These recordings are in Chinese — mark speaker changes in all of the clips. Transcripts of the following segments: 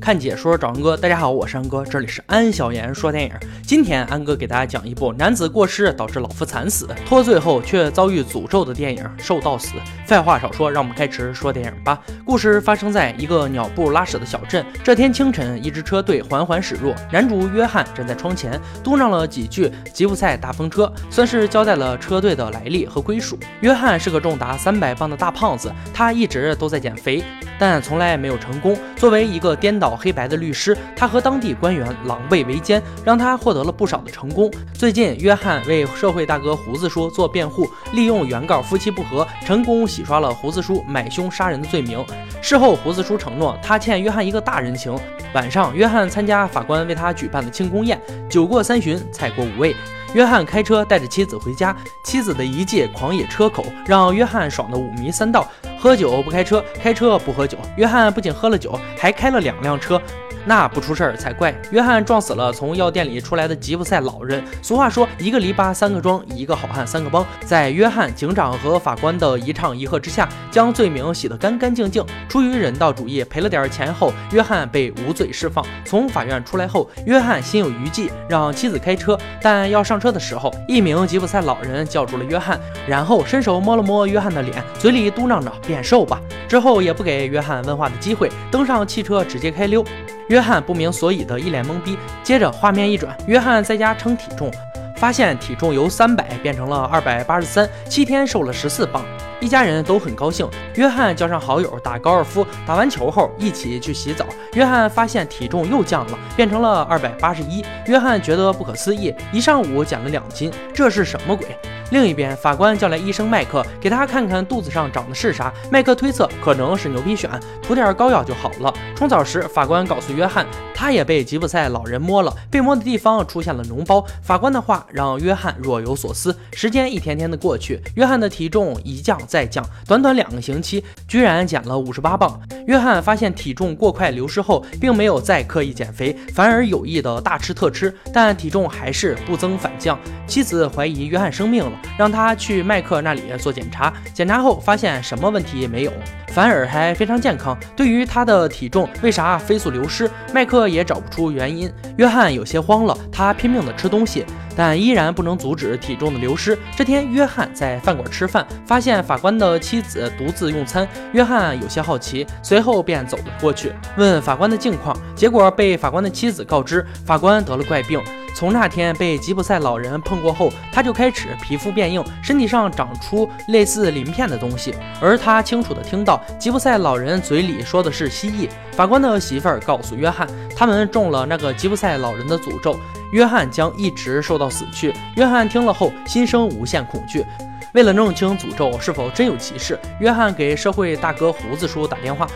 Speaker 1: 看解说找安哥。大家好，我是安哥，这里是安小言说电影。今天安哥给大家讲一部男子过失导致老夫惨死，脱罪后却遭遇诅咒的电影《兽到死》。废话少说，让我们开始说电影吧。故事发生在一个鸟不拉屎的小镇。这天清晨，一支车队缓缓驶入，男主约翰站在窗前，嘟囔了几句吉普赛大风车，算是交代了车队的来历和归属。约翰是个重达三百磅的大胖子，他一直都在减肥。但从来没有成功。作为一个颠倒黑白的律师，他和当地官员狼狈为奸，让他获得了不少的成功。最近，约翰为社会大哥胡子叔做辩护，利用原告夫妻不和，成功洗刷了胡子叔买凶杀人的罪名。事后，胡子叔承诺他欠约翰一个大人情。晚上，约翰参加法官为他举办的庆功宴，酒过三巡，菜过五味。约翰开车带着妻子回家，妻子的一介狂野车口让约翰爽得五迷三道。喝酒不开车，开车不喝酒。约翰不仅喝了酒，还开了两辆车。那不出事儿才怪！约翰撞死了从药店里出来的吉普赛老人。俗话说，一个篱笆三个桩，一个好汉三个帮。在约翰警长和法官的一唱一和之下，将罪名洗得干干净净。出于人道主义，赔了点钱后，约翰被无罪释放。从法院出来后，约翰心有余悸，让妻子开车。但要上车的时候，一名吉普赛老人叫住了约翰，然后伸手摸了摸约翰的脸，嘴里嘟囔着“变瘦吧”。之后也不给约翰问话的机会，登上汽车直接开溜。约翰不明所以的一脸懵逼，接着画面一转，约翰在家称体重，发现体重由三百变成了二百八十三，七天瘦了十四磅，一家人都很高兴。约翰叫上好友打高尔夫，打完球后一起去洗澡，约翰发现体重又降了，变成了二百八十一，约翰觉得不可思议，一上午减了两斤，这是什么鬼？另一边，法官叫来医生麦克，给他看看肚子上长的是啥。麦克推测可能是牛皮癣，涂点膏药就好了。冲澡时，法官告诉约翰，他也被吉普赛老人摸了，被摸的地方出现了脓包。法官的话让约翰若有所思。时间一天天的过去，约翰的体重一降再降，短短两个星期，居然减了五十八磅。约翰发现体重过快流失后，并没有再刻意减肥，反而有意的大吃特吃，但体重还是不增反降。妻子怀疑约翰生病了。让他去麦克那里做检查，检查后发现什么问题也没有，反而还非常健康。对于他的体重为啥飞速流失，麦克也找不出原因。约翰有些慌了，他拼命的吃东西，但依然不能阻止体重的流失。这天，约翰在饭馆吃饭，发现法官的妻子独自用餐。约翰有些好奇，随后便走了过去，问法官的近况。结果被法官的妻子告知，法官得了怪病。从那天被吉普赛老人碰过后，他就开始皮肤变硬，身体上长出类似鳞片的东西。而他清楚地听到吉普赛老人嘴里说的是蜥蜴。法官的媳妇儿告诉约翰，他们中了那个吉普赛老人的诅咒，约翰将一直受到死去。约翰听了后，心生无限恐惧。为了弄清诅咒是否真有其事，约翰给社会大哥胡子叔打电话。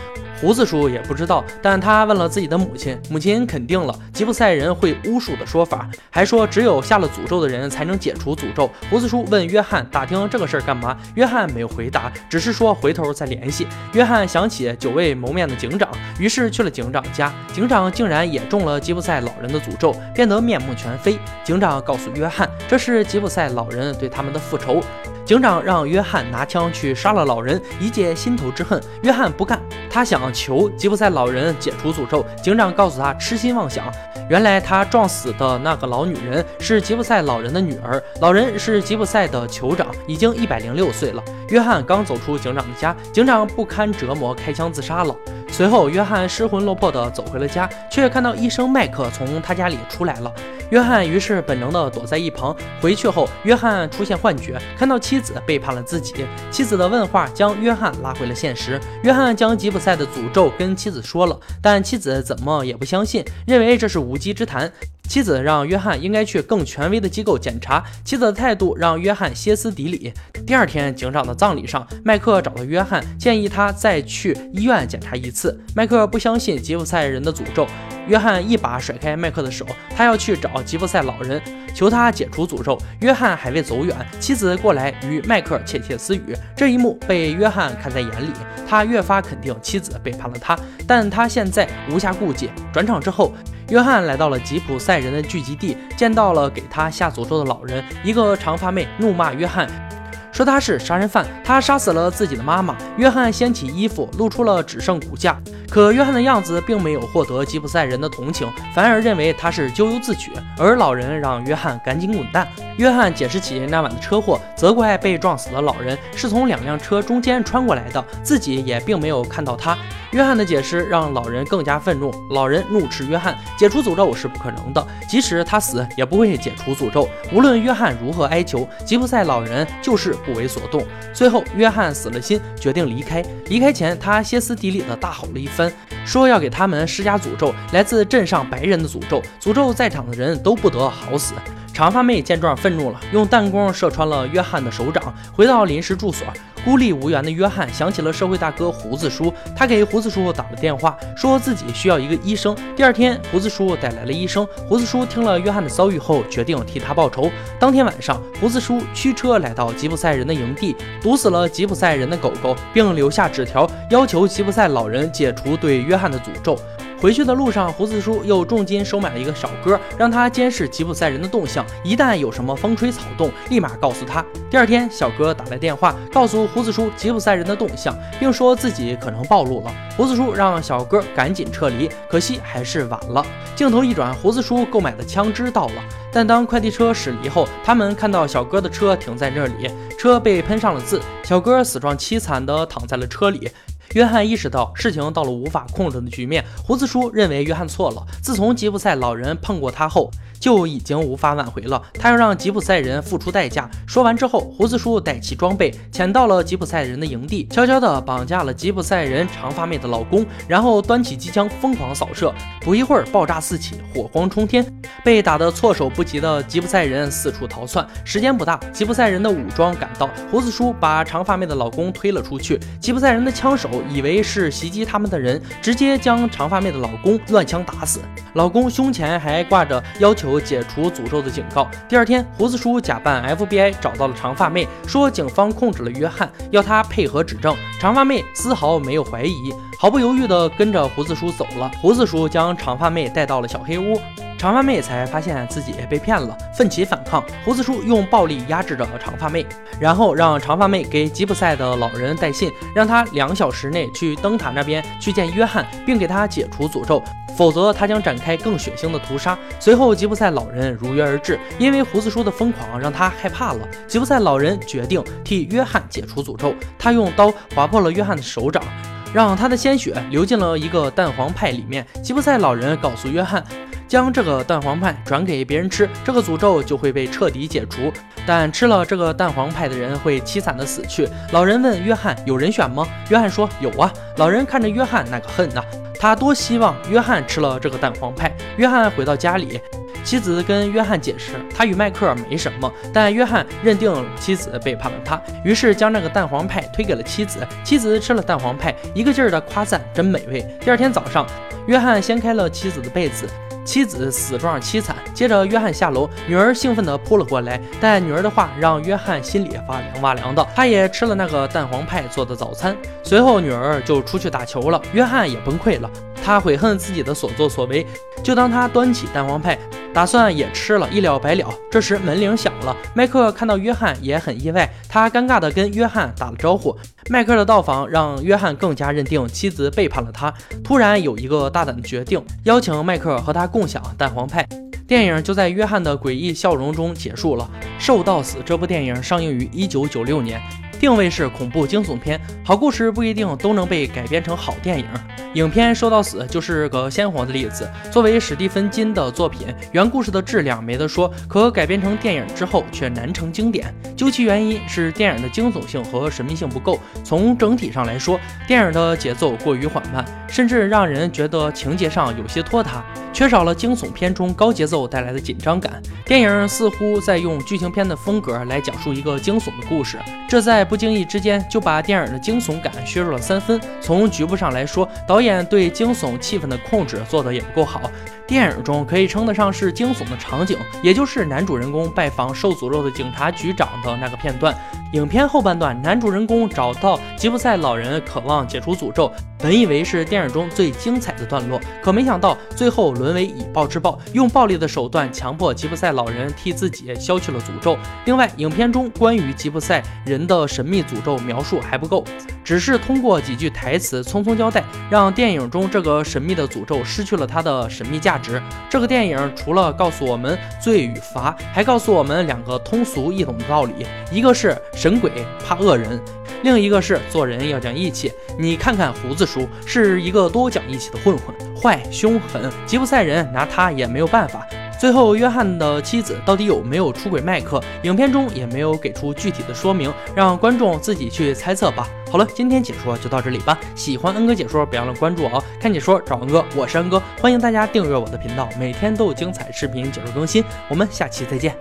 Speaker 1: 胡子叔也不知道，但他问了自己的母亲，母亲肯定了吉普赛人会巫术的说法，还说只有下了诅咒的人才能解除诅咒。胡子叔问约翰打听这个事儿干嘛，约翰没有回答，只是说回头再联系。约翰想起久未谋面的警长，于是去了警长家。警长竟然也中了吉普赛老人的诅咒，变得面目全非。警长告诉约翰，这是吉普赛老人对他们的复仇。警长让约翰拿枪去杀了老人，以解心头之恨。约翰不干，他想求吉普赛老人解除诅咒。警长告诉他痴心妄想。原来他撞死的那个老女人是吉普赛老人的女儿，老人是吉普赛的酋长，已经一百零六岁了。约翰刚走出警长的家，警长不堪折磨，开枪自杀了。随后，约翰失魂落魄地走回了家，却看到医生麦克从他家里出来了。约翰于是本能地躲在一旁。回去后，约翰出现幻觉，看到妻子背叛了自己。妻子的问话将约翰拉回了现实。约翰将吉普赛的诅咒跟妻子说了，但妻子怎么也不相信，认为这是无稽之谈。妻子让约翰应该去更权威的机构检查。妻子的态度让约翰歇斯底里。第二天，警长的葬礼上，麦克找到约翰，建议他再去医院检查一次。麦克不相信吉普赛人的诅咒。约翰一把甩开麦克的手，他要去找吉普赛老人，求他解除诅咒。约翰还未走远，妻子过来与麦克窃窃私语。这一幕被约翰看在眼里，他越发肯定妻子背叛了他，但他现在无暇顾及。转场之后，约翰来到了吉普赛人的聚集地，见到了给他下诅咒的老人。一个长发妹怒骂约翰。说他是杀人犯，他杀死了自己的妈妈。约翰掀起衣服，露出了只剩骨架。可约翰的样子并没有获得吉普赛人的同情，反而认为他是咎由自取。而老人让约翰赶紧滚蛋。约翰解释起那晚的车祸，责怪被撞死的老人是从两辆车中间穿过来的，自己也并没有看到他。约翰的解释让老人更加愤怒，老人怒斥约翰解除诅咒是不可能的，即使他死也不会解除诅咒。无论约翰如何哀求，吉普赛老人就是不为所动。最后，约翰死了心，决定离开。离开前，他歇斯底里的大吼了一番，说要给他们施加诅咒，来自镇上白人的诅咒，诅咒在场的人都不得好死。长发妹见状愤怒了，用弹弓射穿了约翰的手掌，回到临时住所。孤立无援的约翰想起了社会大哥胡子叔，他给胡子叔打了电话，说自己需要一个医生。第二天，胡子叔带来了医生。胡子叔听了约翰的遭遇后，决定替他报仇。当天晚上，胡子叔驱车来到吉普赛人的营地，毒死了吉普赛人的狗狗，并留下纸条，要求吉普赛老人解除对约翰的诅咒。回去的路上，胡子叔又重金收买了一个小哥，让他监视吉普赛人的动向，一旦有什么风吹草动，立马告诉他。第二天，小哥打来电话，告诉胡子叔吉普赛人的动向，并说自己可能暴露了。胡子叔让小哥赶紧撤离，可惜还是晚了。镜头一转，胡子叔购买的枪支到了，但当快递车驶离后，他们看到小哥的车停在这里，车被喷上了字，小哥死状凄惨地躺在了车里。约翰意识到事情到了无法控制的局面，胡子叔认为约翰错了。自从吉普赛老人碰过他后，就已经无法挽回了。他要让吉普赛人付出代价。说完之后，胡子叔带齐装备，潜到了吉普赛人的营地，悄悄地绑架了吉普赛人长发妹的老公，然后端起机枪疯狂扫射。不一会儿，爆炸四起，火光冲天，被打得措手不及的吉普赛人四处逃窜。时间不大，吉普赛人的武装赶到，胡子叔把长发妹的老公推了出去。吉普赛人的枪手。以为是袭击他们的人，直接将长发妹的老公乱枪打死。老公胸前还挂着要求解除诅咒的警告。第二天，胡子叔假扮 FBI 找到了长发妹，说警方控制了约翰，要他配合指证。长发妹丝毫没有怀疑，毫不犹豫地跟着胡子叔走了。胡子叔将长发妹带到了小黑屋。长发妹才发现自己被骗了，奋起反抗。胡子叔用暴力压制着长发妹，然后让长发妹给吉普赛的老人带信，让他两小时内去灯塔那边去见约翰，并给他解除诅咒，否则他将展开更血腥的屠杀。随后，吉普赛老人如约而至，因为胡子叔的疯狂让他害怕了。吉普赛老人决定替约翰解除诅咒，他用刀划破了约翰的手掌，让他的鲜血流进了一个蛋黄派里面。吉普赛老人告诉约翰。将这个蛋黄派转给别人吃，这个诅咒就会被彻底解除。但吃了这个蛋黄派的人会凄惨的死去。老人问约翰：“有人选吗？”约翰说：“有啊。”老人看着约翰那个恨呐，他多希望约翰吃了这个蛋黄派。约翰回到家里，妻子跟约翰解释，他与迈克尔没什么，但约翰认定妻子背叛了他，于是将那个蛋黄派推给了妻子。妻子吃了蛋黄派，一个劲儿的夸赞真美味。第二天早上，约翰掀开了妻子的被子。妻子死状凄惨，接着约翰下楼，女儿兴奋地扑了过来，但女儿的话让约翰心里发凉发凉的。他也吃了那个蛋黄派做的早餐，随后女儿就出去打球了，约翰也崩溃了，他悔恨自己的所作所为。就当他端起蛋黄派。打算也吃了，一了百了。这时门铃响了，麦克看到约翰也很意外，他尴尬地跟约翰打了招呼。麦克的到访让约翰更加认定妻子背叛了他，突然有一个大胆的决定，邀请麦克和他共享蛋黄派。电影就在约翰的诡异笑容中结束了。《瘦到死》这部电影上映于一九九六年。定位是恐怖惊悚片，好故事不一定都能被改编成好电影。影片《说到死》就是个鲜活的例子。作为史蒂芬金的作品，原故事的质量没得说，可改编成电影之后却难成经典。究其原因，是电影的惊悚性和神秘性不够。从整体上来说，电影的节奏过于缓慢，甚至让人觉得情节上有些拖沓。缺少了惊悚片中高节奏带来的紧张感，电影似乎在用剧情片的风格来讲述一个惊悚的故事，这在不经意之间就把电影的惊悚感削弱了三分。从局部上来说，导演对惊悚气氛的控制做得也不够好。电影中可以称得上是惊悚的场景，也就是男主人公拜访受诅咒的警察局长的那个片段。影片后半段，男主人公找到吉普赛老人，渴望解除诅咒，本以为是电影中最精彩的段落，可没想到最后。沦为以暴制暴，用暴力的手段强迫吉普赛老人替自己消去了诅咒。另外，影片中关于吉普赛人的神秘诅咒描述还不够，只是通过几句台词匆匆交代，让电影中这个神秘的诅咒失去了它的神秘价值。这个电影除了告诉我们罪与罚，还告诉我们两个通俗易懂的道理：一个是神鬼怕恶人。另一个是做人要讲义气，你看看胡子叔是一个多讲义气的混混，坏凶狠，吉普赛人拿他也没有办法。最后，约翰的妻子到底有没有出轨麦克？影片中也没有给出具体的说明，让观众自己去猜测吧。好了，今天解说就到这里吧。喜欢恩哥解说，别忘了关注我哦。看解说找恩哥，我是恩哥，欢迎大家订阅我的频道，每天都有精彩视频解说更新。我们下期再见。